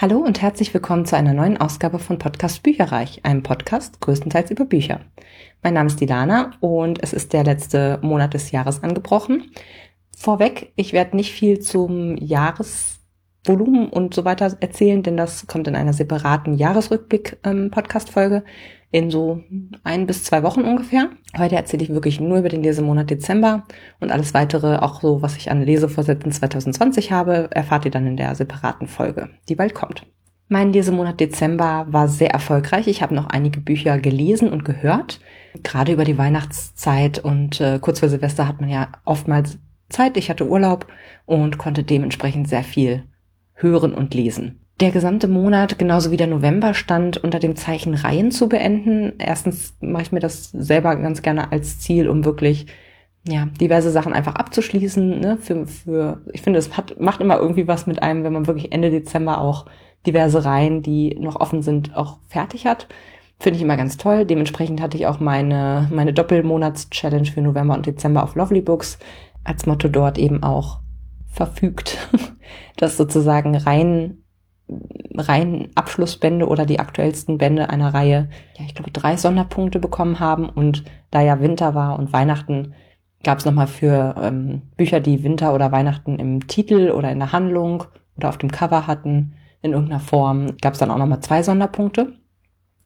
Hallo und herzlich willkommen zu einer neuen Ausgabe von Podcast Bücherreich, einem Podcast größtenteils über Bücher. Mein Name ist Dilana und es ist der letzte Monat des Jahres angebrochen. Vorweg, ich werde nicht viel zum Jahresvolumen und so weiter erzählen, denn das kommt in einer separaten Jahresrückblick-Podcast-Folge. Ähm, in so ein bis zwei Wochen ungefähr. Heute erzähle ich wirklich nur über den Lesemonat Dezember und alles weitere, auch so, was ich an Lesevorsätzen 2020 habe, erfahrt ihr dann in der separaten Folge, die bald kommt. Mein Lesemonat Dezember war sehr erfolgreich. Ich habe noch einige Bücher gelesen und gehört. Gerade über die Weihnachtszeit und äh, kurz vor Silvester hat man ja oftmals Zeit. Ich hatte Urlaub und konnte dementsprechend sehr viel hören und lesen. Der gesamte Monat, genauso wie der November, stand unter dem Zeichen Reihen zu beenden. Erstens mache ich mir das selber ganz gerne als Ziel, um wirklich ja, diverse Sachen einfach abzuschließen. Ne? Für, für, ich finde, es hat, macht immer irgendwie was mit einem, wenn man wirklich Ende Dezember auch diverse Reihen, die noch offen sind, auch fertig hat. Finde ich immer ganz toll. Dementsprechend hatte ich auch meine, meine Doppelmonats-Challenge für November und Dezember auf Lovely Books als Motto dort eben auch verfügt, dass sozusagen rein rein Abschlussbände oder die aktuellsten Bände einer Reihe, ja, ich glaube, drei Sonderpunkte bekommen haben. Und da ja Winter war und Weihnachten, gab es nochmal für ähm, Bücher, die Winter oder Weihnachten im Titel oder in der Handlung oder auf dem Cover hatten, in irgendeiner Form, gab es dann auch nochmal zwei Sonderpunkte.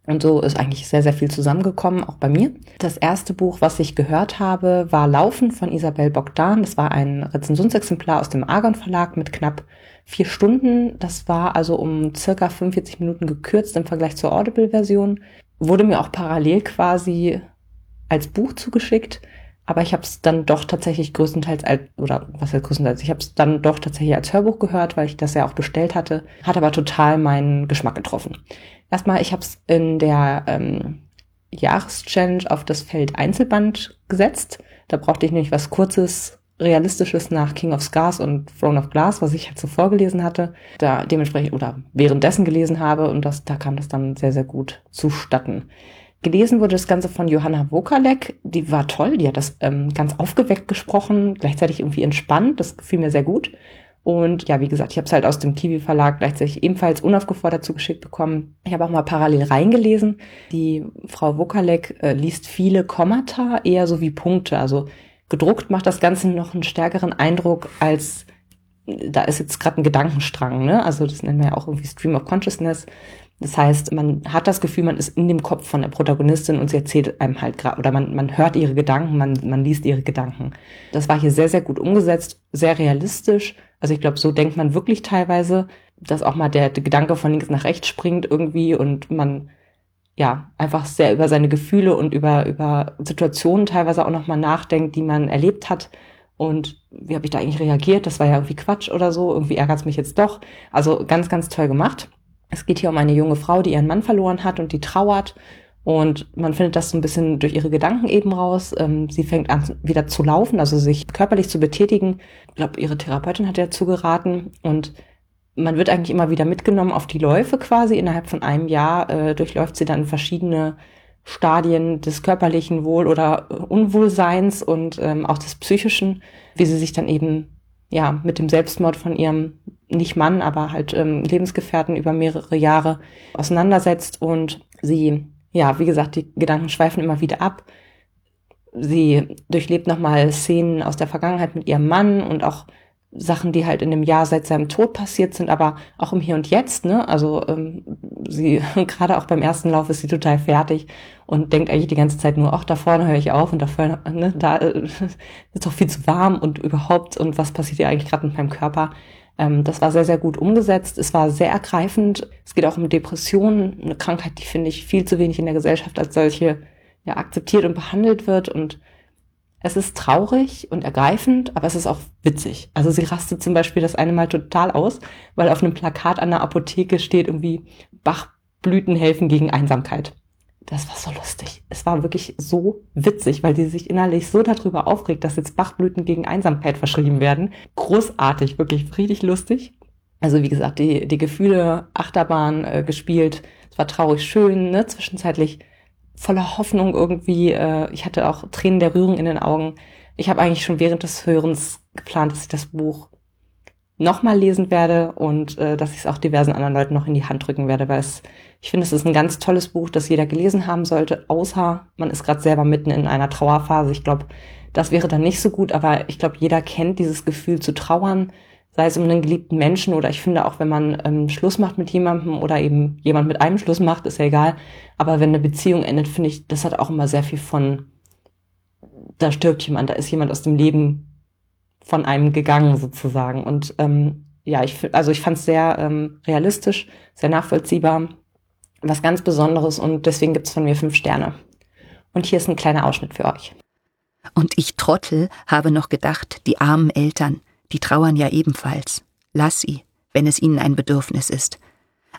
Und so ist eigentlich sehr, sehr viel zusammengekommen, auch bei mir. Das erste Buch, was ich gehört habe, war Laufen von Isabel Bogdan. Das war ein Rezensionsexemplar aus dem Argon Verlag mit knapp vier Stunden. Das war also um circa 45 Minuten gekürzt im Vergleich zur Audible-Version. Wurde mir auch parallel quasi als Buch zugeschickt. Aber ich habe es dann doch tatsächlich größtenteils als, oder was heißt größtenteils, ich habe es dann doch tatsächlich als Hörbuch gehört, weil ich das ja auch bestellt hatte. Hat aber total meinen Geschmack getroffen. Erstmal, ich habe es in der ähm, Jahreschallenge auf das Feld Einzelband gesetzt. Da brauchte ich nämlich was Kurzes, Realistisches nach King of Scars und Throne of Glass, was ich halt so vorgelesen hatte, da dementsprechend oder währenddessen gelesen habe und das, da kam das dann sehr, sehr gut zustatten. Gelesen wurde das Ganze von Johanna Wokalek, die war toll, die hat das ähm, ganz aufgeweckt gesprochen, gleichzeitig irgendwie entspannt, das gefiel mir sehr gut. Und ja, wie gesagt, ich habe es halt aus dem Kiwi Verlag gleichzeitig ebenfalls unaufgefordert zugeschickt bekommen. Ich habe auch mal parallel reingelesen. Die Frau Wokalek äh, liest viele Kommata, eher so wie Punkte. Also gedruckt macht das Ganze noch einen stärkeren Eindruck als da ist jetzt gerade ein Gedankenstrang, ne? Also das nennen wir ja auch irgendwie Stream of Consciousness. Das heißt, man hat das Gefühl, man ist in dem Kopf von der Protagonistin und sie erzählt einem halt gerade, oder man, man hört ihre Gedanken, man, man liest ihre Gedanken. Das war hier sehr, sehr gut umgesetzt, sehr realistisch, also ich glaube, so denkt man wirklich teilweise, dass auch mal der, Gedanke von links nach rechts springt irgendwie und man ja einfach sehr über seine Gefühle und über, über Situationen teilweise auch nochmal nachdenkt, die man erlebt hat. Und wie habe ich da eigentlich reagiert? Das war ja irgendwie Quatsch oder so. Irgendwie ärgert es mich jetzt doch. Also ganz, ganz toll gemacht. Es geht hier um eine junge Frau, die ihren Mann verloren hat und die trauert und man findet das so ein bisschen durch ihre Gedanken eben raus. Ähm, sie fängt an, wieder zu laufen, also sich körperlich zu betätigen. Ich glaube, ihre Therapeutin hat ja zugeraten. Und man wird eigentlich immer wieder mitgenommen auf die Läufe quasi. Innerhalb von einem Jahr äh, durchläuft sie dann verschiedene Stadien des körperlichen Wohl- oder Unwohlseins und ähm, auch des psychischen, wie sie sich dann eben ja mit dem Selbstmord von ihrem nicht Mann, aber halt ähm, Lebensgefährten über mehrere Jahre auseinandersetzt und sie ja, wie gesagt, die Gedanken schweifen immer wieder ab. Sie durchlebt nochmal Szenen aus der Vergangenheit mit ihrem Mann und auch Sachen, die halt in dem Jahr seit seinem Tod passiert sind, aber auch im Hier und Jetzt, ne? Also ähm, sie, gerade auch beim ersten Lauf ist sie total fertig und denkt eigentlich die ganze Zeit nur, ach, da vorne höre ich auf und da vorne, ne, da äh, ist doch viel zu warm und überhaupt und was passiert hier eigentlich gerade mit meinem Körper? Ähm, das war sehr, sehr gut umgesetzt. Es war sehr ergreifend. Es geht auch um Depressionen, eine Krankheit, die finde ich viel zu wenig in der Gesellschaft als solche ja, akzeptiert und behandelt wird. Und es ist traurig und ergreifend, aber es ist auch witzig. Also sie rastet zum Beispiel das eine Mal total aus, weil auf einem Plakat an der Apotheke steht irgendwie Bachblüten helfen gegen Einsamkeit das war so lustig. Es war wirklich so witzig, weil die sich innerlich so darüber aufregt, dass jetzt Bachblüten gegen Einsamkeit verschrieben werden. Großartig, wirklich richtig lustig. Also wie gesagt, die, die Gefühle Achterbahn äh, gespielt. Es war traurig schön, ne? zwischenzeitlich voller Hoffnung irgendwie. Äh, ich hatte auch Tränen der Rührung in den Augen. Ich habe eigentlich schon während des Hörens geplant, dass ich das Buch nochmal lesen werde und äh, dass ich es auch diversen anderen Leuten noch in die Hand drücken werde, weil es, ich finde, es ist ein ganz tolles Buch, das jeder gelesen haben sollte, außer man ist gerade selber mitten in einer Trauerphase. Ich glaube, das wäre dann nicht so gut, aber ich glaube, jeder kennt dieses Gefühl zu trauern, sei es um einen geliebten Menschen oder ich finde auch, wenn man ähm, Schluss macht mit jemandem oder eben jemand mit einem Schluss macht, ist ja egal. Aber wenn eine Beziehung endet, finde ich, das hat auch immer sehr viel von, da stirbt jemand, da ist jemand aus dem Leben von einem gegangen sozusagen. Und ähm, ja, ich also ich fand es sehr ähm, realistisch, sehr nachvollziehbar, was ganz Besonderes und deswegen gibt's von mir fünf Sterne. Und hier ist ein kleiner Ausschnitt für euch. Und ich Trottel habe noch gedacht, die armen Eltern, die trauern ja ebenfalls. Lass sie, wenn es ihnen ein Bedürfnis ist.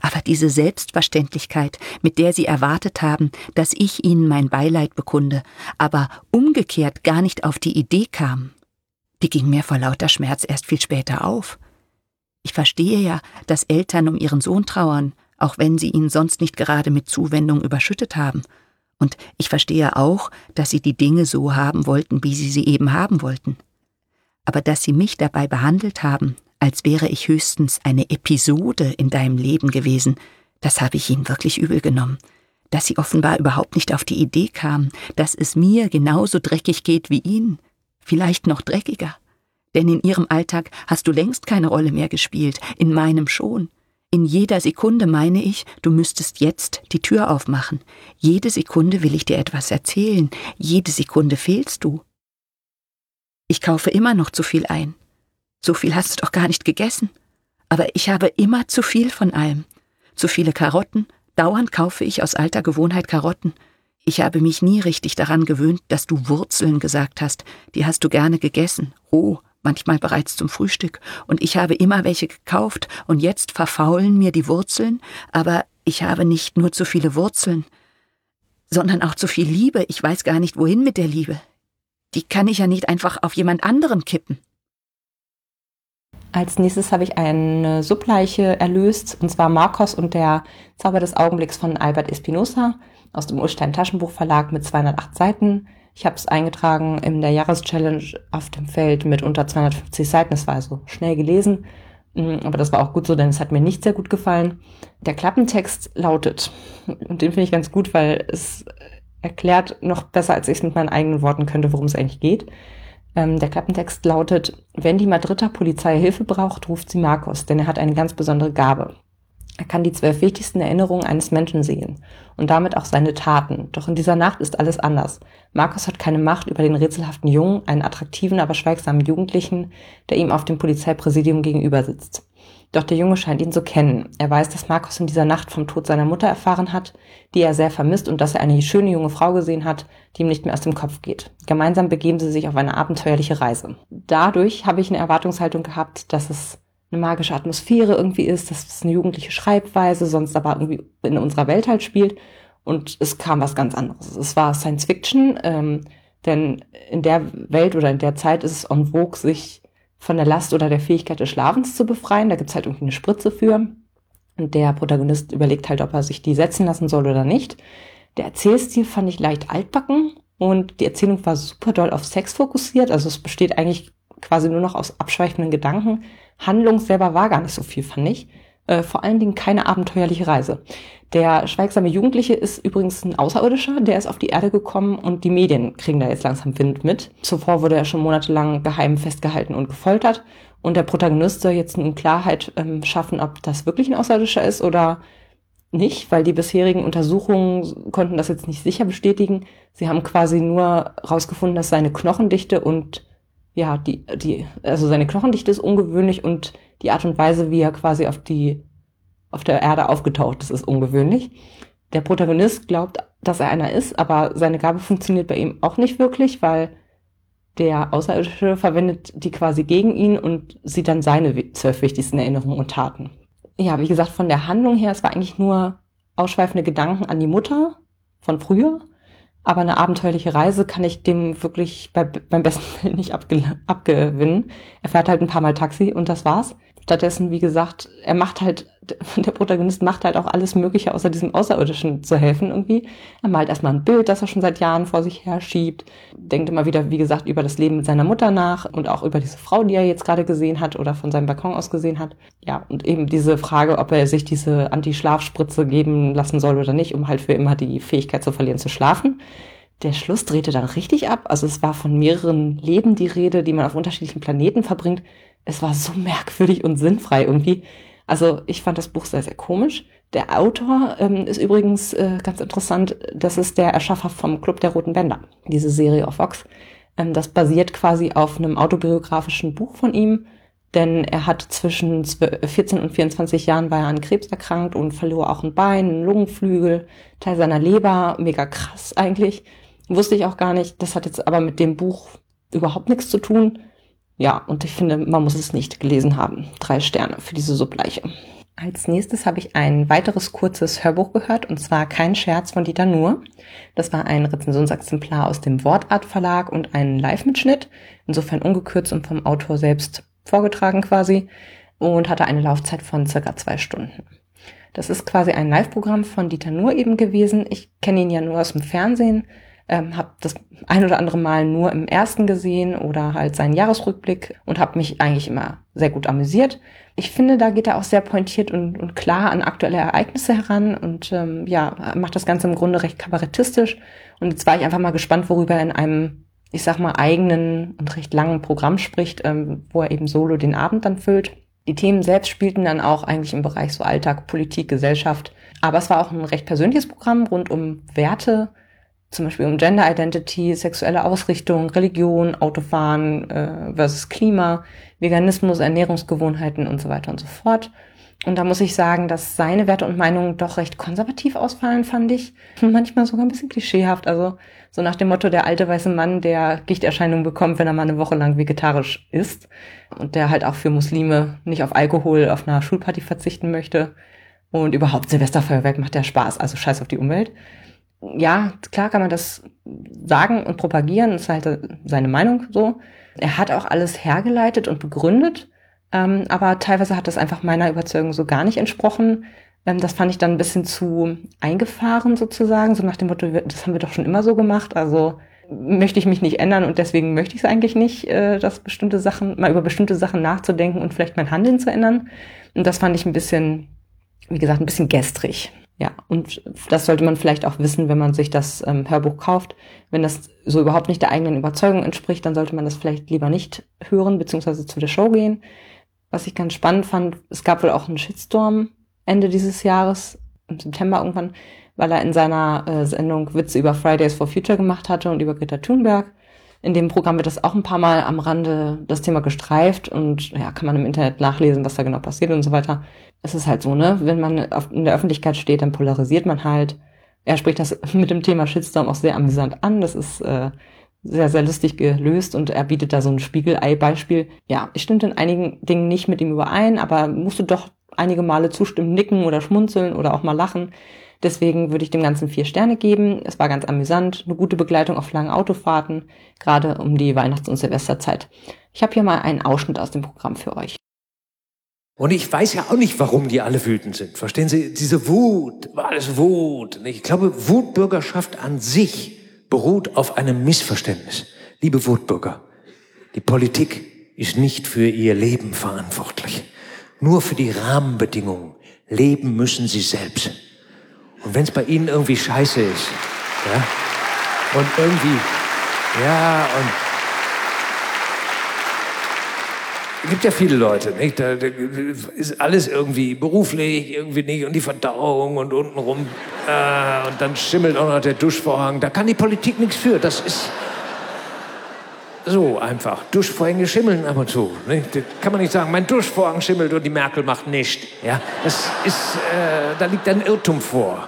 Aber diese Selbstverständlichkeit, mit der sie erwartet haben, dass ich ihnen mein Beileid bekunde, aber umgekehrt gar nicht auf die Idee kam, die ging mir vor lauter Schmerz erst viel später auf. Ich verstehe ja, dass Eltern um ihren Sohn trauern, auch wenn sie ihn sonst nicht gerade mit Zuwendung überschüttet haben. Und ich verstehe auch, dass sie die Dinge so haben wollten, wie sie sie eben haben wollten. Aber dass sie mich dabei behandelt haben, als wäre ich höchstens eine Episode in deinem Leben gewesen, das habe ich ihnen wirklich übel genommen. Dass sie offenbar überhaupt nicht auf die Idee kamen, dass es mir genauso dreckig geht wie ihnen vielleicht noch dreckiger. Denn in ihrem Alltag hast du längst keine Rolle mehr gespielt, in meinem schon. In jeder Sekunde meine ich, du müsstest jetzt die Tür aufmachen. Jede Sekunde will ich dir etwas erzählen, jede Sekunde fehlst du. Ich kaufe immer noch zu viel ein. So viel hast du doch gar nicht gegessen. Aber ich habe immer zu viel von allem. Zu viele Karotten, dauernd kaufe ich aus alter Gewohnheit Karotten. Ich habe mich nie richtig daran gewöhnt, dass du Wurzeln gesagt hast. Die hast du gerne gegessen, roh, manchmal bereits zum Frühstück. Und ich habe immer welche gekauft und jetzt verfaulen mir die Wurzeln, aber ich habe nicht nur zu viele Wurzeln, sondern auch zu viel Liebe. Ich weiß gar nicht, wohin mit der Liebe. Die kann ich ja nicht einfach auf jemand anderen kippen. Als nächstes habe ich eine Subleiche erlöst, und zwar Marcos und der Zauber des Augenblicks von Albert Espinosa aus dem Urstein Taschenbuch Verlag mit 208 Seiten. Ich habe es eingetragen in der Jahreschallenge auf dem Feld mit unter 250 Seiten. Das war also schnell gelesen, mm, aber das war auch gut so, denn es hat mir nicht sehr gut gefallen. Der Klappentext lautet, und den finde ich ganz gut, weil es erklärt noch besser, als ich es mit meinen eigenen Worten könnte, worum es eigentlich geht. Ähm, der Klappentext lautet, wenn die Madrider Polizei Hilfe braucht, ruft sie Marcos, denn er hat eine ganz besondere Gabe. Er kann die zwölf wichtigsten Erinnerungen eines Menschen sehen und damit auch seine Taten. Doch in dieser Nacht ist alles anders. Markus hat keine Macht über den rätselhaften Jungen, einen attraktiven, aber schweigsamen Jugendlichen, der ihm auf dem Polizeipräsidium gegenüber sitzt. Doch der Junge scheint ihn zu kennen. Er weiß, dass Markus in dieser Nacht vom Tod seiner Mutter erfahren hat, die er sehr vermisst und dass er eine schöne junge Frau gesehen hat, die ihm nicht mehr aus dem Kopf geht. Gemeinsam begeben sie sich auf eine abenteuerliche Reise. Dadurch habe ich eine Erwartungshaltung gehabt, dass es eine magische Atmosphäre irgendwie ist, dass es eine jugendliche Schreibweise, sonst aber irgendwie in unserer Welt halt spielt. Und es kam was ganz anderes. Es war Science Fiction, ähm, denn in der Welt oder in der Zeit ist es en vogue, sich von der Last oder der Fähigkeit des Schlafens zu befreien. Da gibt's halt irgendwie eine Spritze für. Und der Protagonist überlegt halt, ob er sich die setzen lassen soll oder nicht. Der Erzählstil fand ich leicht altbacken und die Erzählung war super doll auf Sex fokussiert. Also es besteht eigentlich quasi nur noch aus abschweifenden Gedanken. Handlung selber war gar nicht so viel, fand ich. Äh, vor allen Dingen keine abenteuerliche Reise. Der schweigsame Jugendliche ist übrigens ein Außerirdischer, der ist auf die Erde gekommen und die Medien kriegen da jetzt langsam Wind mit. Zuvor wurde er schon monatelang geheim festgehalten und gefoltert und der Protagonist soll jetzt nun Klarheit ähm, schaffen, ob das wirklich ein Außerirdischer ist oder nicht, weil die bisherigen Untersuchungen konnten das jetzt nicht sicher bestätigen. Sie haben quasi nur rausgefunden, dass seine Knochendichte und ja, die, die, also seine Knochendichte ist ungewöhnlich und die Art und Weise, wie er quasi auf die, auf der Erde aufgetaucht ist, ist ungewöhnlich. Der Protagonist glaubt, dass er einer ist, aber seine Gabe funktioniert bei ihm auch nicht wirklich, weil der Außerirdische verwendet die quasi gegen ihn und sieht dann seine zwölf wichtigsten Erinnerungen und Taten. Ja, wie gesagt, von der Handlung her, es war eigentlich nur ausschweifende Gedanken an die Mutter von früher aber eine abenteuerliche Reise kann ich dem wirklich bei, beim besten Willen nicht abge, abgewinnen. Er fährt halt ein paar Mal Taxi und das war's. Stattdessen, wie gesagt, er macht halt, der Protagonist macht halt auch alles Mögliche, außer diesem Außerirdischen zu helfen irgendwie. Er malt erstmal ein Bild, das er schon seit Jahren vor sich her schiebt, denkt immer wieder, wie gesagt, über das Leben mit seiner Mutter nach und auch über diese Frau, die er jetzt gerade gesehen hat oder von seinem Balkon aus gesehen hat. Ja, und eben diese Frage, ob er sich diese Anti-Schlafspritze geben lassen soll oder nicht, um halt für immer die Fähigkeit zu verlieren zu schlafen der Schluss drehte dann richtig ab. Also es war von mehreren Leben die Rede, die man auf unterschiedlichen Planeten verbringt es war so merkwürdig und sinnfrei irgendwie. Also ich fand das Buch sehr, sehr komisch. Der Autor ähm, ist übrigens äh, ganz interessant, das ist der Erschaffer vom Club der Roten Bänder, diese Serie auf Vox. Ähm, das basiert quasi auf einem autobiografischen Buch von ihm, denn er hat zwischen 14 und 24 Jahren war er an Krebs erkrankt und verlor auch ein Bein, einen Lungenflügel, Teil seiner Leber, mega krass eigentlich. Wusste ich auch gar nicht. Das hat jetzt aber mit dem Buch überhaupt nichts zu tun. Ja, und ich finde, man muss es nicht gelesen haben. Drei Sterne für diese Subleiche. Als nächstes habe ich ein weiteres kurzes Hörbuch gehört, und zwar Kein Scherz von Dieter Nuhr. Das war ein Rezensionsexemplar aus dem Wortart Verlag und ein Live-Mitschnitt, insofern ungekürzt und vom Autor selbst vorgetragen quasi, und hatte eine Laufzeit von circa zwei Stunden. Das ist quasi ein Live-Programm von Dieter Nuhr eben gewesen. Ich kenne ihn ja nur aus dem Fernsehen, ähm, habe das ein oder andere Mal nur im ersten gesehen oder halt seinen Jahresrückblick und habe mich eigentlich immer sehr gut amüsiert. Ich finde, da geht er auch sehr pointiert und, und klar an aktuelle Ereignisse heran und ähm, ja, macht das Ganze im Grunde recht kabarettistisch. Und jetzt war ich einfach mal gespannt, worüber er in einem, ich sag mal, eigenen und recht langen Programm spricht, ähm, wo er eben solo den Abend dann füllt. Die Themen selbst spielten dann auch eigentlich im Bereich so Alltag, Politik, Gesellschaft. Aber es war auch ein recht persönliches Programm rund um Werte, zum Beispiel um Gender Identity, sexuelle Ausrichtung, Religion, Autofahren äh, versus Klima, Veganismus, Ernährungsgewohnheiten und so weiter und so fort. Und da muss ich sagen, dass seine Werte und Meinungen doch recht konservativ ausfallen, fand ich. Manchmal sogar ein bisschen klischeehaft. Also so nach dem Motto, der alte weiße Mann, der Gichterscheinungen bekommt, wenn er mal eine Woche lang vegetarisch isst. Und der halt auch für Muslime nicht auf Alkohol auf einer Schulparty verzichten möchte. Und überhaupt Silvesterfeuerwerk macht der Spaß, also scheiß auf die Umwelt ja, klar kann man das sagen und propagieren, ist halt seine Meinung so. Er hat auch alles hergeleitet und begründet, ähm, aber teilweise hat das einfach meiner Überzeugung so gar nicht entsprochen. Ähm, das fand ich dann ein bisschen zu eingefahren sozusagen, so nach dem Motto, das haben wir doch schon immer so gemacht, also möchte ich mich nicht ändern und deswegen möchte ich es eigentlich nicht, äh, dass bestimmte Sachen, mal über bestimmte Sachen nachzudenken und vielleicht mein Handeln zu ändern. Und das fand ich ein bisschen, wie gesagt, ein bisschen gestrig. Ja, und das sollte man vielleicht auch wissen, wenn man sich das ähm, Hörbuch kauft. Wenn das so überhaupt nicht der eigenen Überzeugung entspricht, dann sollte man das vielleicht lieber nicht hören, beziehungsweise zu der Show gehen. Was ich ganz spannend fand, es gab wohl auch einen Shitstorm Ende dieses Jahres, im September irgendwann, weil er in seiner äh, Sendung Witze über Fridays for Future gemacht hatte und über Greta Thunberg. In dem Programm wird das auch ein paar Mal am Rande das Thema gestreift und ja, kann man im Internet nachlesen, was da genau passiert und so weiter es ist halt so, ne? Wenn man in der Öffentlichkeit steht, dann polarisiert man halt. Er spricht das mit dem Thema Shitstorm auch sehr amüsant an. Das ist äh, sehr, sehr lustig gelöst und er bietet da so ein Spiegelei-Beispiel. Ja, ich stimmte in einigen Dingen nicht mit ihm überein, aber musste doch einige Male zustimmen, nicken oder schmunzeln oder auch mal lachen. Deswegen würde ich dem Ganzen vier Sterne geben. Es war ganz amüsant, eine gute Begleitung auf langen Autofahrten, gerade um die Weihnachts- und Silvesterzeit. Ich habe hier mal einen Ausschnitt aus dem Programm für euch. Und ich weiß ja auch nicht, warum die alle wütend sind. Verstehen Sie? Diese Wut, alles Wut. Ich glaube, Wutbürgerschaft an sich beruht auf einem Missverständnis. Liebe Wutbürger, die Politik ist nicht für ihr Leben verantwortlich. Nur für die Rahmenbedingungen. Leben müssen sie selbst. Und wenn es bei ihnen irgendwie scheiße ist, ja, und irgendwie, ja, und Es gibt ja viele Leute, nicht? Da, da, ist alles irgendwie beruflich, irgendwie nicht und die Verdauung und untenrum äh, und dann schimmelt auch noch der Duschvorhang. Da kann die Politik nichts für. Das ist so einfach. Duschvorhänge schimmeln ab und zu. Nicht? Da kann man nicht sagen, mein Duschvorhang schimmelt und die Merkel macht nichts. Ja, das ist, äh, da liegt ein Irrtum vor.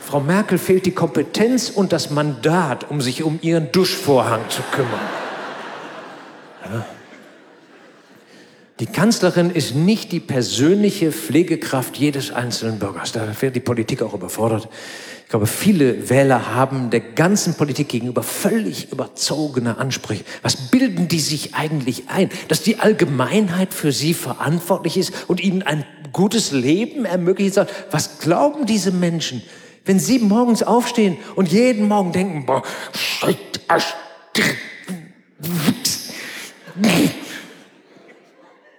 Frau Merkel fehlt die Kompetenz und das Mandat, um sich um ihren Duschvorhang zu kümmern. Die Kanzlerin ist nicht die persönliche Pflegekraft jedes einzelnen Bürgers. Da wird die Politik auch überfordert. glaube, viele Wähler haben der ganzen Politik gegenüber völlig überzogene Ansprüche. Was bilden die sich eigentlich ein? Dass die Allgemeinheit für sie verantwortlich ist und ihnen ein gutes Leben ermöglicht? Was glauben diese Menschen, wenn sie morgens aufstehen und jeden Morgen denken, boah,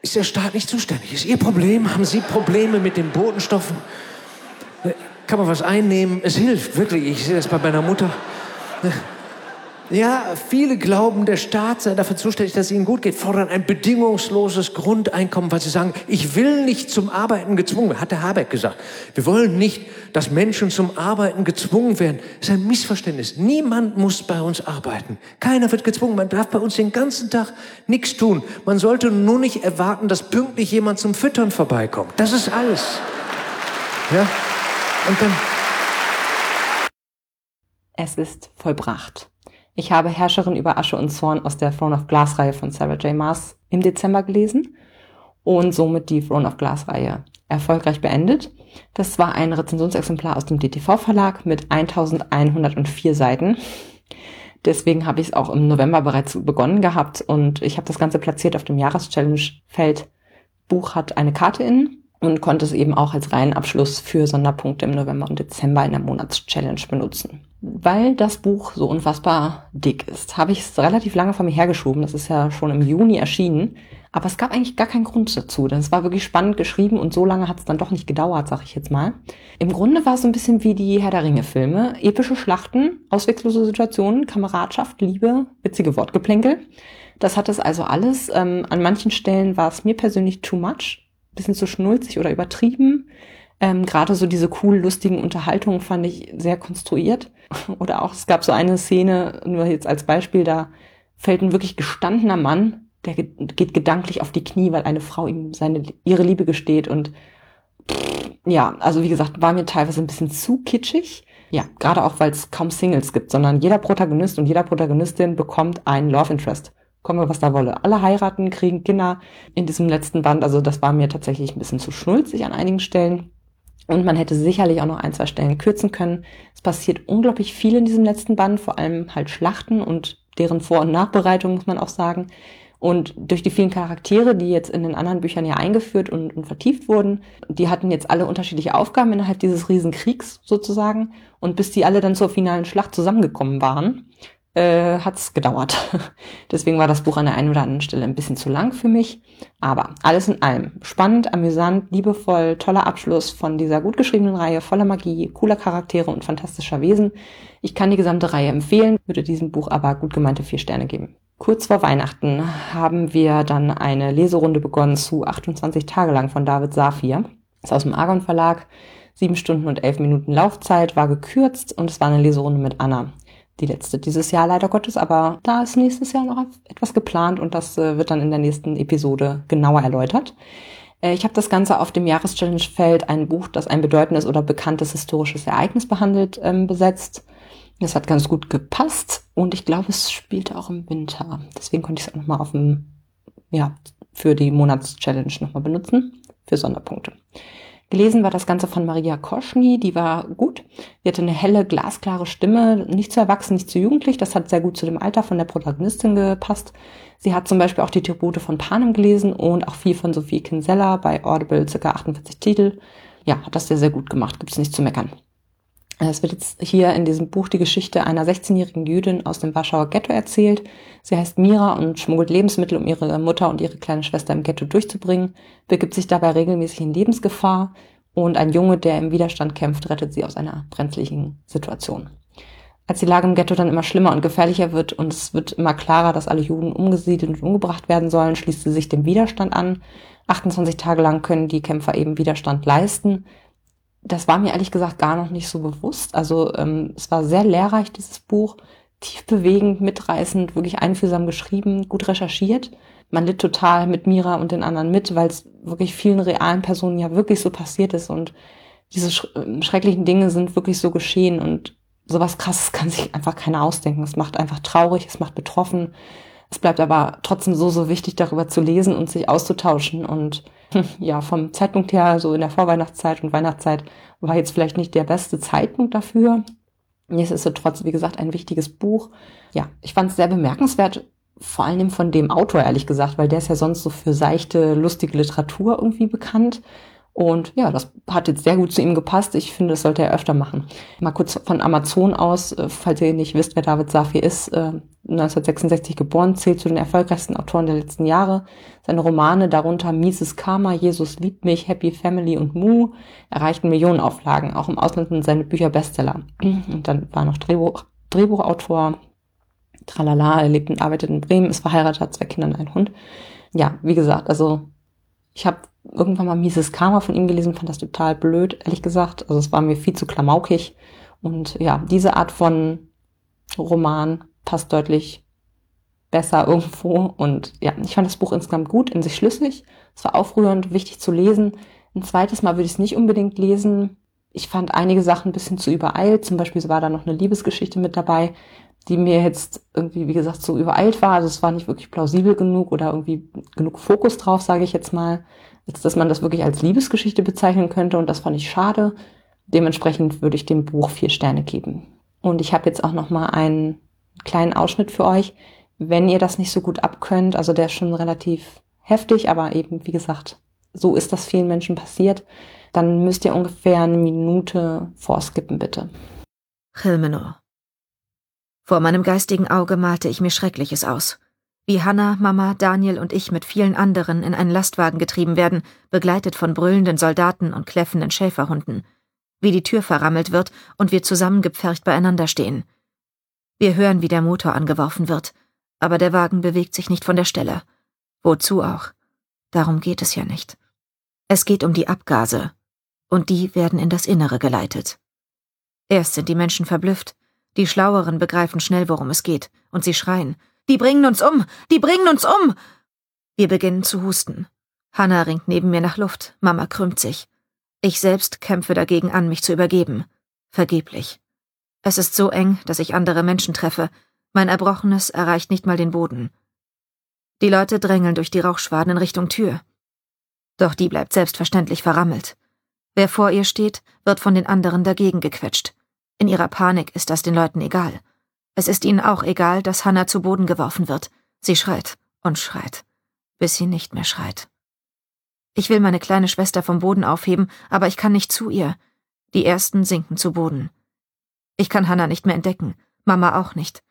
ist der Staat nicht zuständig? Ist Ihr Problem? Haben Sie Probleme mit den Botenstoffen? Kann man was einnehmen? Es hilft, wirklich. Ich sehe das bei meiner Mutter. Ja, viele glauben, der Staat sei dafür zuständig, dass es ihnen gut geht, fordern ein bedingungsloses Grundeinkommen, weil sie sagen, ich will nicht zum Arbeiten gezwungen werden, hat der Habeck gesagt. Wir wollen nicht, dass Menschen zum Arbeiten gezwungen werden. Das ist ein Missverständnis. Niemand muss bei uns arbeiten. Keiner wird gezwungen. Man darf bei uns den ganzen Tag nichts tun. Man sollte nur nicht erwarten, dass pünktlich jemand zum Füttern vorbeikommt. Das ist alles. Ja? Und dann. Es ist vollbracht. Ich habe Herrscherin über Asche und Zorn aus der Throne of Glass Reihe von Sarah J. Maas im Dezember gelesen und somit die Throne of Glass Reihe erfolgreich beendet. Das war ein Rezensionsexemplar aus dem DTV Verlag mit 1104 Seiten. Deswegen habe ich es auch im November bereits begonnen gehabt und ich habe das Ganze platziert auf dem Jahreschallenge-Feld. Buch hat eine Karte innen und konnte es eben auch als reinen Abschluss für Sonderpunkte im November und Dezember in der Monatschallenge benutzen. Weil das Buch so unfassbar dick ist, habe ich es relativ lange vor mir hergeschoben. Das ist ja schon im Juni erschienen. Aber es gab eigentlich gar keinen Grund dazu, denn es war wirklich spannend geschrieben und so lange hat es dann doch nicht gedauert, sag ich jetzt mal. Im Grunde war es so ein bisschen wie die Herr der Ringe-Filme. Epische Schlachten, auswegslose Situationen, Kameradschaft, Liebe, witzige Wortgeplänkel. Das hat es also alles. Ähm, an manchen Stellen war es mir persönlich too much bisschen zu schnulzig oder übertrieben. Ähm, Gerade so diese cool, lustigen Unterhaltungen fand ich sehr konstruiert. Oder auch, es gab so eine Szene, nur jetzt als Beispiel, da fällt ein wirklich gestandener Mann, der geht gedanklich auf die Knie, weil eine Frau ihm seine, ihre Liebe gesteht und ja, also wie gesagt, war mir teilweise ein bisschen zu kitschig. Ja, gerade auch, weil es kaum Singles gibt, sondern jeder Protagonist und jeder Protagonistin bekommt einen Love Interest komme, was da wolle. Alle heiraten, kriegen Kinder in diesem letzten Band. Also das war mir tatsächlich ein bisschen zu schnulzig an einigen Stellen. Und man hätte sicherlich auch noch ein, zwei Stellen kürzen können. Es passiert unglaublich viel in diesem letzten Band, vor allem halt Schlachten und deren Vor- und Nachbereitung, muss man auch sagen. Und durch die vielen Charaktere, die jetzt in den anderen Büchern ja eingeführt und, und, vertieft wurden, die hatten jetzt alle unterschiedliche Aufgaben innerhalb dieses Riesenkriegs sozusagen. Und bis die alle dann zur finalen Schlacht zusammengekommen waren, äh, hat es gedauert. Deswegen war das Buch an der einen oder anderen Stelle ein bisschen zu lang für mich. Aber alles in allem spannend, amüsant, liebevoll, toller Abschluss von dieser gut geschriebenen Reihe, voller Magie, cooler Charaktere und fantastischer Wesen. Ich kann die gesamte Reihe empfehlen, würde diesem Buch aber gut gemeinte vier Sterne geben. Kurz vor Weihnachten haben wir dann eine Leserunde begonnen zu 28 Tage lang von David Safir. Ist aus dem Argon Verlag. Sieben Stunden und elf Minuten Laufzeit war gekürzt und es war eine Leserunde mit Anna die letzte dieses Jahr leider Gottes, aber da ist nächstes Jahr noch etwas geplant und das äh, wird dann in der nächsten Episode genauer erläutert. Äh, ich habe das Ganze auf dem Jahreschallenge-Feld ein Buch, das ein bedeutendes oder bekanntes historisches Ereignis behandelt, ähm, besetzt. Das hat ganz gut gepasst und ich glaube, es spielte auch im Winter. Deswegen konnte ich es auch nochmal auf dem, ja, für die Monatschallenge nochmal benutzen, für Sonderpunkte. Gelesen war das Ganze von Maria Koschny, die war gut. Die hatte eine helle, glasklare Stimme, nicht zu erwachsen, nicht zu jugendlich. Das hat sehr gut zu dem Alter von der Protagonistin gepasst. Sie hat zum Beispiel auch die Tribute von Panem gelesen und auch viel von Sophie Kinsella bei Audible, ca. 48 Titel. Ja, hat das sehr, sehr gut gemacht, gibt's nicht zu meckern. Es wird jetzt hier in diesem Buch die Geschichte einer 16-jährigen Jüdin aus dem Warschauer Ghetto erzählt. Sie heißt Mira und schmuggelt Lebensmittel, um ihre Mutter und ihre kleine Schwester im Ghetto durchzubringen, begibt sich dabei regelmäßig in Lebensgefahr und ein Junge, der im Widerstand kämpft, rettet sie aus einer brenzlichen Situation. Als die Lage im Ghetto dann immer schlimmer und gefährlicher wird und es wird immer klarer, dass alle Juden umgesiedelt und umgebracht werden sollen, schließt sie sich dem Widerstand an. 28 Tage lang können die Kämpfer eben Widerstand leisten das war mir ehrlich gesagt gar noch nicht so bewusst. Also ähm, es war sehr lehrreich, dieses Buch, tief bewegend, mitreißend, wirklich einfühlsam geschrieben, gut recherchiert. Man litt total mit Mira und den anderen mit, weil es wirklich vielen realen Personen ja wirklich so passiert ist und diese sch ähm, schrecklichen Dinge sind wirklich so geschehen und sowas krasses kann sich einfach keiner ausdenken. Es macht einfach traurig, es macht betroffen. Es bleibt aber trotzdem so, so wichtig, darüber zu lesen und sich auszutauschen und ja, vom Zeitpunkt her, so in der Vorweihnachtszeit und Weihnachtszeit, war jetzt vielleicht nicht der beste Zeitpunkt dafür. Nichtsdestotrotz, wie gesagt, ein wichtiges Buch. Ja, ich fand es sehr bemerkenswert, vor allem von dem Autor, ehrlich gesagt, weil der ist ja sonst so für seichte, lustige Literatur irgendwie bekannt. Und ja, das hat jetzt sehr gut zu ihm gepasst. Ich finde, das sollte er öfter machen. Mal kurz von Amazon aus, äh, falls ihr nicht wisst, wer David Safi ist, 1966 äh, geboren, zählt zu den erfolgreichsten Autoren der letzten Jahre. Seine Romane, darunter Mises Karma, Jesus liebt mich, Happy Family und Mu, erreichten Millionenauflagen. Auch im Ausland sind seine Bücher Bestseller. Und dann war noch Drehbuch, Drehbuchautor, tralala, er lebt und arbeitet in Bremen, ist verheiratet, hat zwei Kinder und einen Hund. Ja, wie gesagt, also ich habe irgendwann mal Mises Karma von ihm gelesen, fand das total blöd, ehrlich gesagt. Also es war mir viel zu klamaukig. Und ja, diese Art von Roman passt deutlich besser irgendwo. Und ja, ich fand das Buch insgesamt gut, in sich schlüssig. Es war aufrührend, wichtig zu lesen. Ein zweites Mal würde ich es nicht unbedingt lesen. Ich fand einige Sachen ein bisschen zu übereilt. Zum Beispiel war da noch eine Liebesgeschichte mit dabei, die mir jetzt irgendwie, wie gesagt, so übereilt war. Also es war nicht wirklich plausibel genug oder irgendwie genug Fokus drauf, sage ich jetzt mal, als dass man das wirklich als Liebesgeschichte bezeichnen könnte. Und das fand ich schade. Dementsprechend würde ich dem Buch vier Sterne geben. Und ich habe jetzt auch noch mal einen kleinen Ausschnitt für euch, wenn ihr das nicht so gut abkönnt. Also der ist schon relativ heftig, aber eben, wie gesagt, so ist das vielen Menschen passiert. Dann müsst ihr ungefähr eine Minute vorskippen, bitte. Chilmenor. Vor meinem geistigen Auge malte ich mir Schreckliches aus. Wie Hannah, Mama, Daniel und ich mit vielen anderen in einen Lastwagen getrieben werden, begleitet von brüllenden Soldaten und kläffenden Schäferhunden. Wie die Tür verrammelt wird und wir zusammengepfercht beieinander stehen. Wir hören, wie der Motor angeworfen wird, aber der Wagen bewegt sich nicht von der Stelle. Wozu auch? Darum geht es ja nicht. Es geht um die Abgase, und die werden in das Innere geleitet. Erst sind die Menschen verblüfft, die Schlaueren begreifen schnell, worum es geht, und sie schreien. Die bringen uns um! Die bringen uns um! Wir beginnen zu husten. Hannah ringt neben mir nach Luft, Mama krümmt sich. Ich selbst kämpfe dagegen an, mich zu übergeben. Vergeblich. Es ist so eng, dass ich andere Menschen treffe. Mein Erbrochenes erreicht nicht mal den Boden. Die Leute drängeln durch die Rauchschwaden in Richtung Tür. Doch die bleibt selbstverständlich verrammelt. Wer vor ihr steht, wird von den anderen dagegen gequetscht. In ihrer Panik ist das den Leuten egal. Es ist ihnen auch egal, dass Hannah zu Boden geworfen wird. Sie schreit und schreit, bis sie nicht mehr schreit. Ich will meine kleine Schwester vom Boden aufheben, aber ich kann nicht zu ihr. Die ersten sinken zu Boden. Ich kann Hannah nicht mehr entdecken, Mama auch nicht.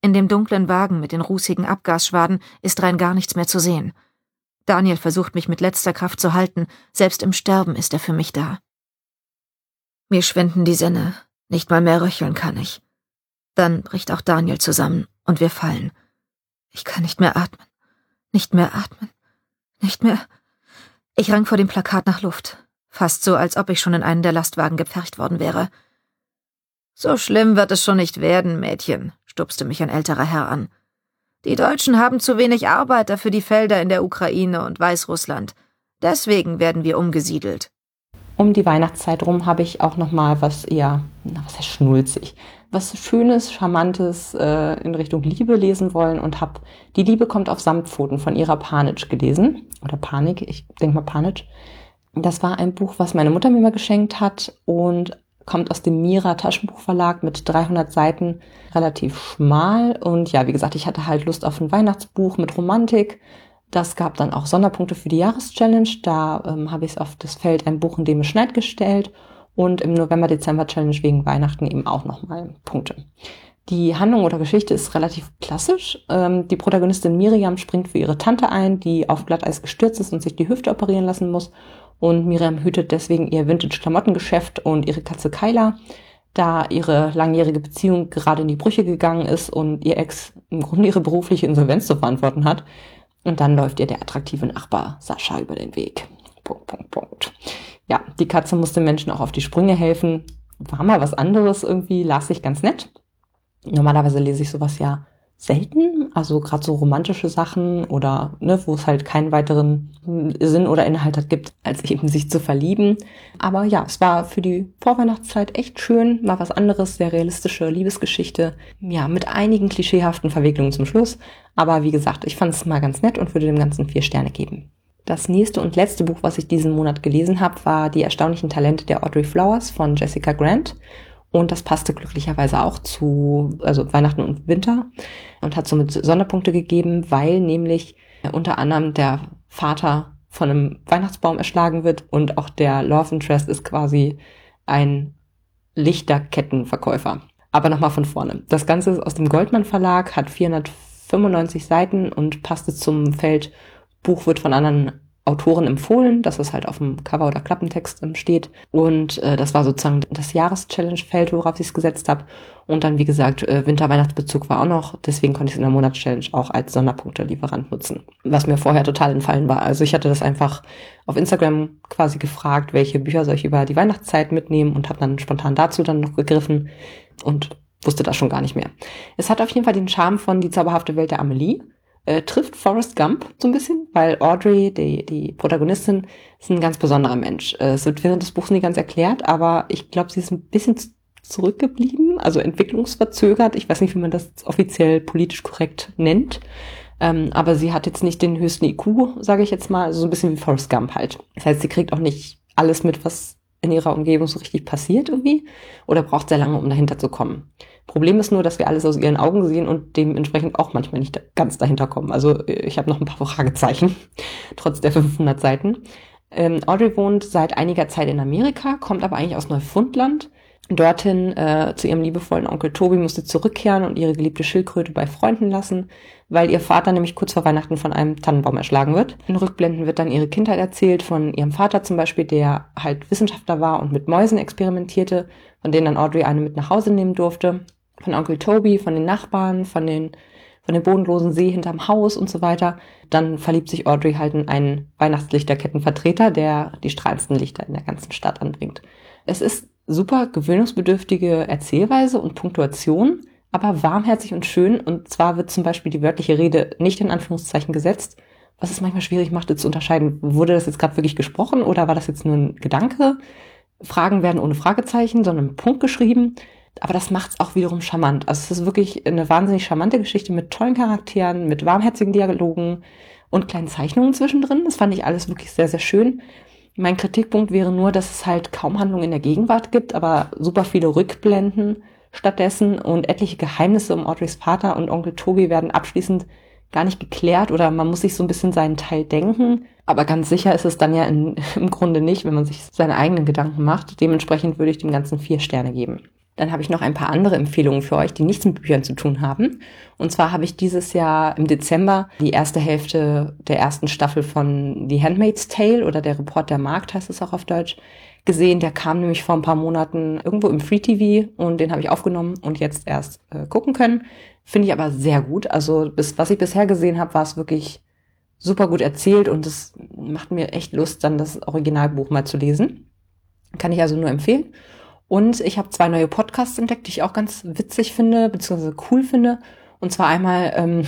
In dem dunklen Wagen mit den rußigen Abgasschwaden ist rein gar nichts mehr zu sehen. Daniel versucht mich mit letzter Kraft zu halten, selbst im Sterben ist er für mich da. Mir schwinden die Sinne, nicht mal mehr röcheln kann ich. Dann bricht auch Daniel zusammen und wir fallen. Ich kann nicht mehr atmen. Nicht mehr atmen. Nicht mehr. Ich rang vor dem Plakat nach Luft. Fast so, als ob ich schon in einen der Lastwagen gepfercht worden wäre. So schlimm wird es schon nicht werden, Mädchen, stupste mich ein älterer Herr an. Die Deutschen haben zu wenig Arbeiter für die Felder in der Ukraine und Weißrussland. Deswegen werden wir umgesiedelt um die Weihnachtszeit rum habe ich auch noch mal was eher, na, was heißt schnulzig, was Schönes, Charmantes äh, in Richtung Liebe lesen wollen und habe Die Liebe kommt auf Samtpfoten von Ira Panitsch gelesen. Oder Panik, ich denke mal Panitsch. Das war ein Buch, was meine Mutter mir mal geschenkt hat und kommt aus dem Mira Taschenbuchverlag mit 300 Seiten, relativ schmal. Und ja, wie gesagt, ich hatte halt Lust auf ein Weihnachtsbuch mit Romantik das gab dann auch Sonderpunkte für die Jahreschallenge. Da ähm, habe ich es auf das Feld ein Buch, in dem es schneit gestellt und im November-Dezember-Challenge wegen Weihnachten eben auch nochmal Punkte. Die Handlung oder Geschichte ist relativ klassisch. Ähm, die Protagonistin Miriam springt für ihre Tante ein, die auf Glatteis gestürzt ist und sich die Hüfte operieren lassen muss. Und Miriam hütet deswegen ihr Vintage-Klamottengeschäft und ihre Katze Kyla, da ihre langjährige Beziehung gerade in die Brüche gegangen ist und ihr Ex im Grunde ihre berufliche Insolvenz zu verantworten hat. Und dann läuft ihr der attraktive Nachbar Sascha über den Weg. Punkt, Punkt, Punkt. Ja, die Katze muss den Menschen auch auf die Sprünge helfen. War mal was anderes irgendwie, las ich ganz nett. Normalerweise lese ich sowas ja selten, also gerade so romantische Sachen oder ne, wo es halt keinen weiteren Sinn oder Inhalt hat gibt, als eben sich zu verlieben. Aber ja, es war für die Vorweihnachtszeit echt schön, mal was anderes, sehr realistische Liebesgeschichte, ja, mit einigen klischeehaften Verwicklungen zum Schluss. Aber wie gesagt, ich fand es mal ganz nett und würde dem Ganzen vier Sterne geben. Das nächste und letzte Buch, was ich diesen Monat gelesen habe, war Die erstaunlichen Talente der Audrey Flowers von Jessica Grant. Und das passte glücklicherweise auch zu also Weihnachten und Winter und hat somit Sonderpunkte gegeben, weil nämlich unter anderem der Vater von einem Weihnachtsbaum erschlagen wird und auch der Love Interest ist quasi ein Lichterkettenverkäufer. Aber nochmal von vorne. Das Ganze ist aus dem Goldmann Verlag, hat 495 Seiten und passte zum Feld Buch wird von anderen Autoren empfohlen, dass es halt auf dem Cover oder Klappentext steht. Und äh, das war sozusagen das Jahreschallenge-Feld, worauf ich es gesetzt habe. Und dann, wie gesagt, äh, Winter-Weihnachtsbezug war auch noch. Deswegen konnte ich es in der Monatschallenge auch als Sonderpunkte-Lieferant nutzen. Was mir vorher total entfallen war. Also ich hatte das einfach auf Instagram quasi gefragt, welche Bücher soll ich über die Weihnachtszeit mitnehmen und habe dann spontan dazu dann noch gegriffen und wusste das schon gar nicht mehr. Es hat auf jeden Fall den Charme von Die zauberhafte Welt der Amelie äh, trifft Forrest Gump so ein bisschen, weil Audrey, die, die Protagonistin, ist ein ganz besonderer Mensch. Äh, es wird während des Buchs nie ganz erklärt, aber ich glaube, sie ist ein bisschen zurückgeblieben, also entwicklungsverzögert. Ich weiß nicht, wie man das offiziell politisch korrekt nennt. Ähm, aber sie hat jetzt nicht den höchsten IQ, sage ich jetzt mal, also so ein bisschen wie Forrest Gump halt. Das heißt, sie kriegt auch nicht alles mit, was in ihrer Umgebung so richtig passiert irgendwie oder braucht sehr lange, um dahinter zu kommen. Problem ist nur, dass wir alles aus ihren Augen sehen und dementsprechend auch manchmal nicht ganz dahinter kommen. Also ich habe noch ein paar Fragezeichen, trotz der 500 Seiten. Ähm, Audrey wohnt seit einiger Zeit in Amerika, kommt aber eigentlich aus Neufundland. Dorthin äh, zu ihrem liebevollen Onkel Tobi musste zurückkehren und ihre geliebte Schildkröte bei Freunden lassen, weil ihr Vater nämlich kurz vor Weihnachten von einem Tannenbaum erschlagen wird. In Rückblenden wird dann ihre Kindheit erzählt von ihrem Vater zum Beispiel, der halt Wissenschaftler war und mit Mäusen experimentierte, von denen dann Audrey eine mit nach Hause nehmen durfte von Onkel Toby, von den Nachbarn, von den von dem bodenlosen See hinterm Haus und so weiter. Dann verliebt sich Audrey halt in einen Weihnachtslichterkettenvertreter, der die strahlendsten Lichter in der ganzen Stadt anbringt. Es ist super gewöhnungsbedürftige Erzählweise und Punktuation, aber warmherzig und schön. Und zwar wird zum Beispiel die wörtliche Rede nicht in Anführungszeichen gesetzt, was es manchmal schwierig machte zu unterscheiden. Wurde das jetzt gerade wirklich gesprochen oder war das jetzt nur ein Gedanke? Fragen werden ohne Fragezeichen, sondern mit Punkt geschrieben aber das macht es auch wiederum charmant. Also es ist wirklich eine wahnsinnig charmante Geschichte mit tollen Charakteren, mit warmherzigen Dialogen und kleinen Zeichnungen zwischendrin. Das fand ich alles wirklich sehr, sehr schön. Mein Kritikpunkt wäre nur, dass es halt kaum Handlung in der Gegenwart gibt, aber super viele Rückblenden stattdessen und etliche Geheimnisse um Audreys Vater und Onkel Toby werden abschließend gar nicht geklärt oder man muss sich so ein bisschen seinen Teil denken. Aber ganz sicher ist es dann ja in, im Grunde nicht, wenn man sich seine eigenen Gedanken macht. Dementsprechend würde ich dem Ganzen vier Sterne geben. Dann habe ich noch ein paar andere Empfehlungen für euch, die nichts mit Büchern zu tun haben. Und zwar habe ich dieses Jahr im Dezember die erste Hälfte der ersten Staffel von The Handmaid's Tale oder der Report der Markt heißt es auch auf Deutsch gesehen. Der kam nämlich vor ein paar Monaten irgendwo im Free TV und den habe ich aufgenommen und jetzt erst äh, gucken können. Finde ich aber sehr gut. Also bis, was ich bisher gesehen habe, war es wirklich super gut erzählt und es macht mir echt Lust, dann das Originalbuch mal zu lesen. Kann ich also nur empfehlen. Und ich habe zwei neue Podcasts entdeckt, die ich auch ganz witzig finde, beziehungsweise cool finde. Und zwar einmal ähm,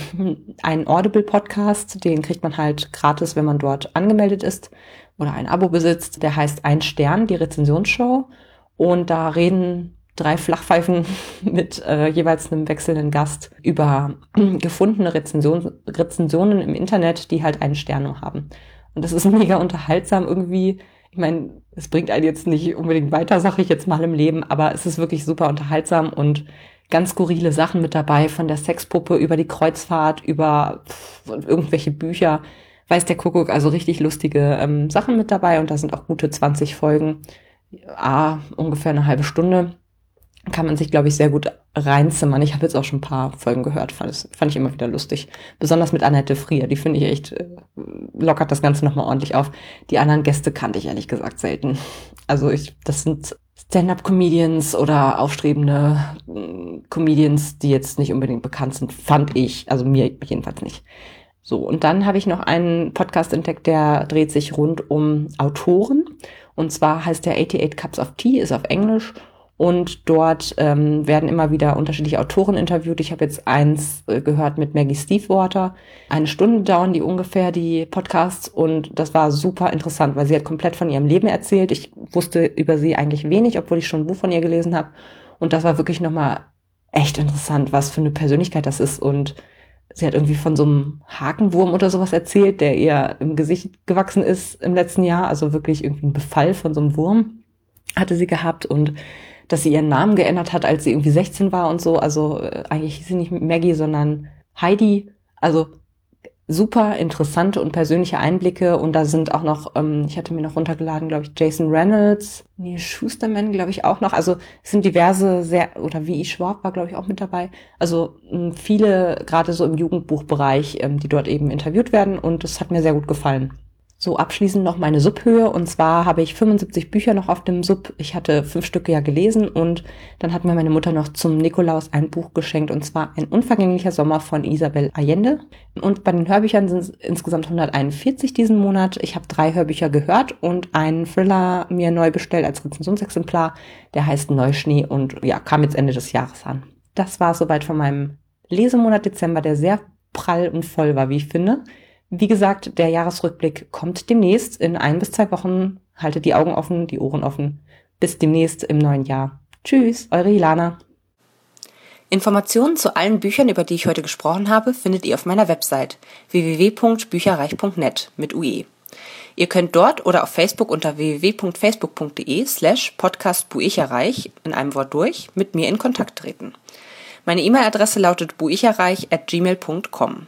ein Audible-Podcast, den kriegt man halt gratis, wenn man dort angemeldet ist oder ein Abo besitzt. Der heißt Ein Stern, die Rezensionsshow. Und da reden drei Flachpfeifen mit äh, jeweils einem wechselnden Gast über gefundene Rezension, Rezensionen im Internet, die halt einen Stern haben. Und das ist mega unterhaltsam irgendwie ich meine, es bringt einen jetzt nicht unbedingt weiter, sag ich jetzt mal im Leben, aber es ist wirklich super unterhaltsam und ganz skurrile Sachen mit dabei, von der Sexpuppe über die Kreuzfahrt, über pff, irgendwelche Bücher, weiß der Kuckuck, also richtig lustige ähm, Sachen mit dabei und da sind auch gute 20 Folgen, ah, ungefähr eine halbe Stunde kann man sich, glaube ich, sehr gut reinzimmern. Ich habe jetzt auch schon ein paar Folgen gehört, fand, es, fand ich immer wieder lustig. Besonders mit Annette Frier, die finde ich echt, äh, lockert das Ganze nochmal ordentlich auf. Die anderen Gäste kannte ich ehrlich gesagt selten. Also ich, das sind Stand-up-Comedians oder aufstrebende äh, Comedians, die jetzt nicht unbedingt bekannt sind, fand ich. Also mir jedenfalls nicht. So, und dann habe ich noch einen Podcast entdeckt, der dreht sich rund um Autoren. Und zwar heißt der 88 Cups of Tea, ist auf Englisch und dort ähm, werden immer wieder unterschiedliche Autoren interviewt. Ich habe jetzt eins äh, gehört mit Maggie Stevewater. Eine Stunde dauern die ungefähr, die Podcasts. Und das war super interessant, weil sie hat komplett von ihrem Leben erzählt. Ich wusste über sie eigentlich wenig, obwohl ich schon ein Buch von ihr gelesen habe. Und das war wirklich nochmal echt interessant, was für eine Persönlichkeit das ist und sie hat irgendwie von so einem Hakenwurm oder sowas erzählt, der ihr im Gesicht gewachsen ist im letzten Jahr. Also wirklich irgendwie ein Befall von so einem Wurm hatte sie gehabt und dass sie ihren Namen geändert hat, als sie irgendwie 16 war und so. Also äh, eigentlich hieß sie nicht Maggie, sondern Heidi. Also super interessante und persönliche Einblicke und da sind auch noch, ähm, ich hatte mir noch runtergeladen, glaube ich, Jason Reynolds, Neil Schusterman, glaube ich auch noch. Also es sind diverse sehr, oder wie Schwab war, glaube ich, auch mit dabei. Also viele, gerade so im Jugendbuchbereich, ähm, die dort eben interviewt werden und das hat mir sehr gut gefallen. So abschließend noch meine Subhöhe und zwar habe ich 75 Bücher noch auf dem Sub. Ich hatte fünf Stücke ja gelesen und dann hat mir meine Mutter noch zum Nikolaus ein Buch geschenkt und zwar Ein unvergänglicher Sommer von Isabel Allende. Und bei den Hörbüchern sind es insgesamt 141 diesen Monat. Ich habe drei Hörbücher gehört und einen Thriller mir neu bestellt als Rezensionsexemplar. Der heißt Neuschnee und ja, kam jetzt Ende des Jahres an. Das war soweit von meinem Lesemonat Dezember, der sehr prall und voll war, wie ich finde. Wie gesagt, der Jahresrückblick kommt demnächst in ein bis zwei Wochen. Haltet die Augen offen, die Ohren offen. Bis demnächst im neuen Jahr. Tschüss, eure Ilana. Informationen zu allen Büchern, über die ich heute gesprochen habe, findet ihr auf meiner Website www.bücherreich.net mit UE. Ihr könnt dort oder auf Facebook unter www.facebook.de slash podcastbuicherreich in einem Wort durch mit mir in Kontakt treten. Meine E-Mail-Adresse lautet buicherreich at gmail.com.